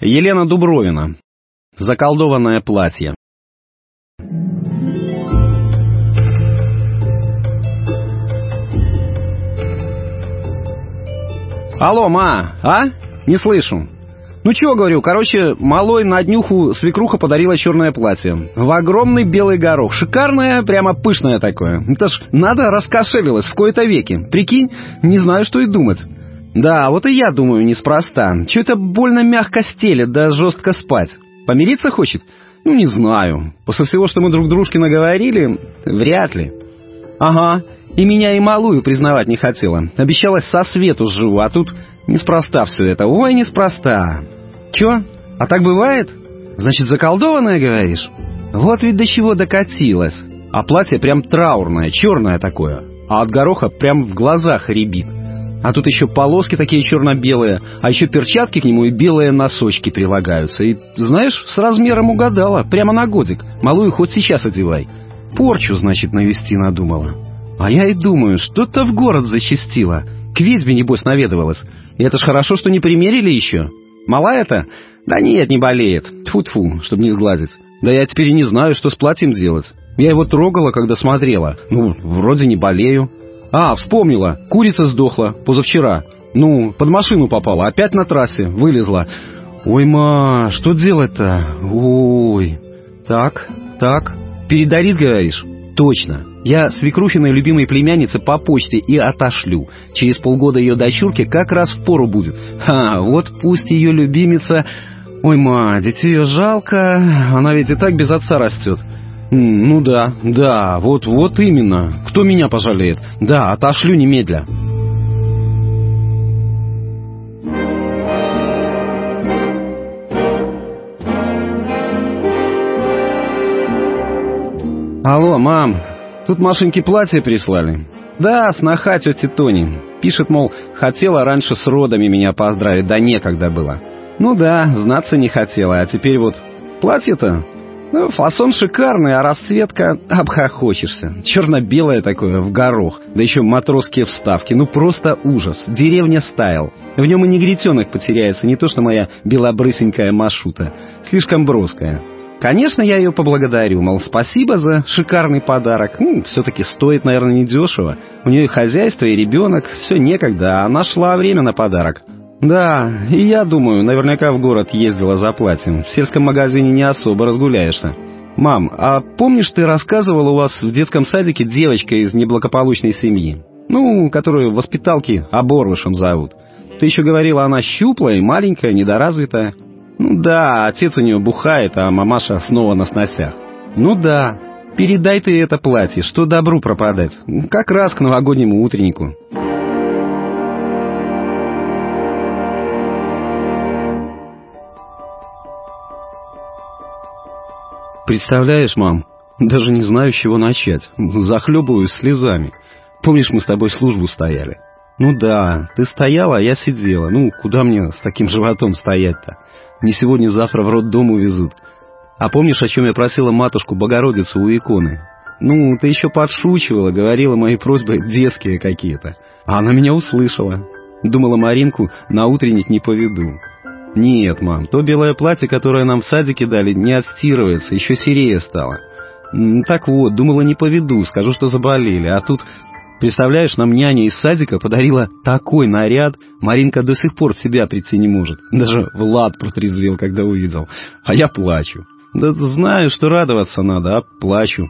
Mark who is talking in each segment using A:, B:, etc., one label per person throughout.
A: Елена Дубровина. Заколдованное платье. Алло, ма, а? Не слышу. Ну чё, говорю, короче, малой на днюху свекруха подарила черное платье. В огромный белый горох. Шикарное, прямо пышное такое. Это ж надо раскошелилось в кои-то веки. Прикинь, не знаю, что и думать. Да, вот и я думаю, неспроста. Чё это больно мягко стелет, да жестко спать. Помириться хочет? Ну, не знаю. После всего, что мы друг дружке наговорили, вряд ли. Ага, и меня и малую признавать не хотела. Обещалась со свету живу, а тут неспроста все это. Ой, неспроста. Чё? А так бывает? Значит, заколдованная, говоришь? Вот ведь до чего докатилась. А платье прям траурное, черное такое. А от гороха прям в глазах рябит. А тут еще полоски такие черно-белые, а еще перчатки к нему и белые носочки прилагаются. И, знаешь, с размером угадала, прямо на годик. Малую хоть сейчас одевай. Порчу, значит, навести надумала. А я и думаю, что-то в город зачастило. К ведьме, небось, наведывалась. И это ж хорошо, что не примерили еще. Мала это? Да нет, не болеет. Тьфу-тьфу, чтобы не сглазить. Да я теперь и не знаю, что с платьем делать. Я его трогала, когда смотрела. Ну, вроде не болею. А, вспомнила. Курица сдохла позавчера. Ну, под машину попала. Опять на трассе. Вылезла. Ой, ма, что делать-то? Ой. Так, так. Передарит, говоришь? Точно. Я свекрухиной любимой племяннице по почте и отошлю. Через полгода ее дочурке как раз в пору будет. Ха, вот пусть ее любимица... Ой, ма, детей ее жалко, она ведь и так без отца растет. Ну да, да, вот, вот именно. Кто меня пожалеет? Да, отошлю немедля. Алло, мам, Тут Машеньке платье прислали. Да, сноха тети Тони. Пишет, мол, хотела раньше с родами меня поздравить, да некогда было. Ну да, знаться не хотела, а теперь вот платье-то... Ну, фасон шикарный, а расцветка обхохочешься. Черно-белое такое, в горох. Да еще матросские вставки. Ну, просто ужас. Деревня стайл. В нем и негритенок потеряется, не то что моя белобрысенькая машута. Слишком броская. Конечно, я ее поблагодарю, мол, спасибо за шикарный подарок. Ну, все-таки стоит, наверное, недешево. У нее и хозяйство, и ребенок, все некогда, а нашла время на подарок. Да, и я думаю, наверняка в город ездила за платьем. В сельском магазине не особо разгуляешься. Мам, а помнишь, ты рассказывала у вас в детском садике девочка из неблагополучной семьи? Ну, которую воспиталки оборвышем зовут. Ты еще говорила, она щуплая, маленькая, недоразвитая. Ну да, отец у нее бухает, а мамаша снова на сносях. Ну да, передай ты это платье, что добру пропадать. Как раз к новогоднему утреннику. Представляешь, мам, даже не знаю, с чего начать. Захлебываюсь слезами. Помнишь, мы с тобой службу стояли? Ну да, ты стояла, а я сидела. Ну, куда мне с таким животом стоять-то? Не сегодня-завтра в роддом увезут. А помнишь, о чем я просила матушку Богородицу у иконы? Ну, ты еще подшучивала, говорила мои просьбы детские какие-то. А она меня услышала. Думала, Маринку на утренник не поведу. Нет, мам, то белое платье, которое нам в садике дали, не отстирывается, еще серее стало. Так вот, думала, не поведу, скажу, что заболели. А тут Представляешь, нам няня из садика подарила такой наряд, Маринка до сих пор в себя прийти не может. Даже Влад протрезвел, когда увидел. А я плачу. Да знаю, что радоваться надо, а плачу.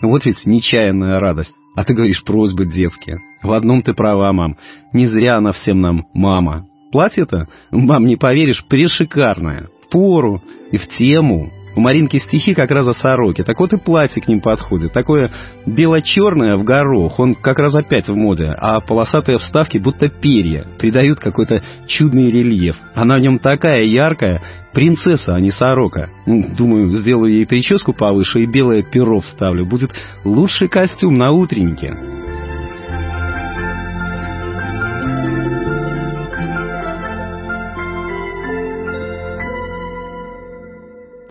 A: Вот ведь нечаянная радость. А ты говоришь, просьбы детские. В одном ты права, мам. Не зря она всем нам мама. Платье-то, мам, не поверишь, пришикарное. В пору и в тему. У Маринки стихи как раз о сороке. Так вот и платье к ним подходит. Такое бело-черное в горох. Он как раз опять в моде. А полосатые вставки будто перья. Придают какой-то чудный рельеф. Она в нем такая яркая. Принцесса, а не сорока. Думаю, сделаю ей прическу повыше и белое перо вставлю. Будет лучший костюм на утреннике.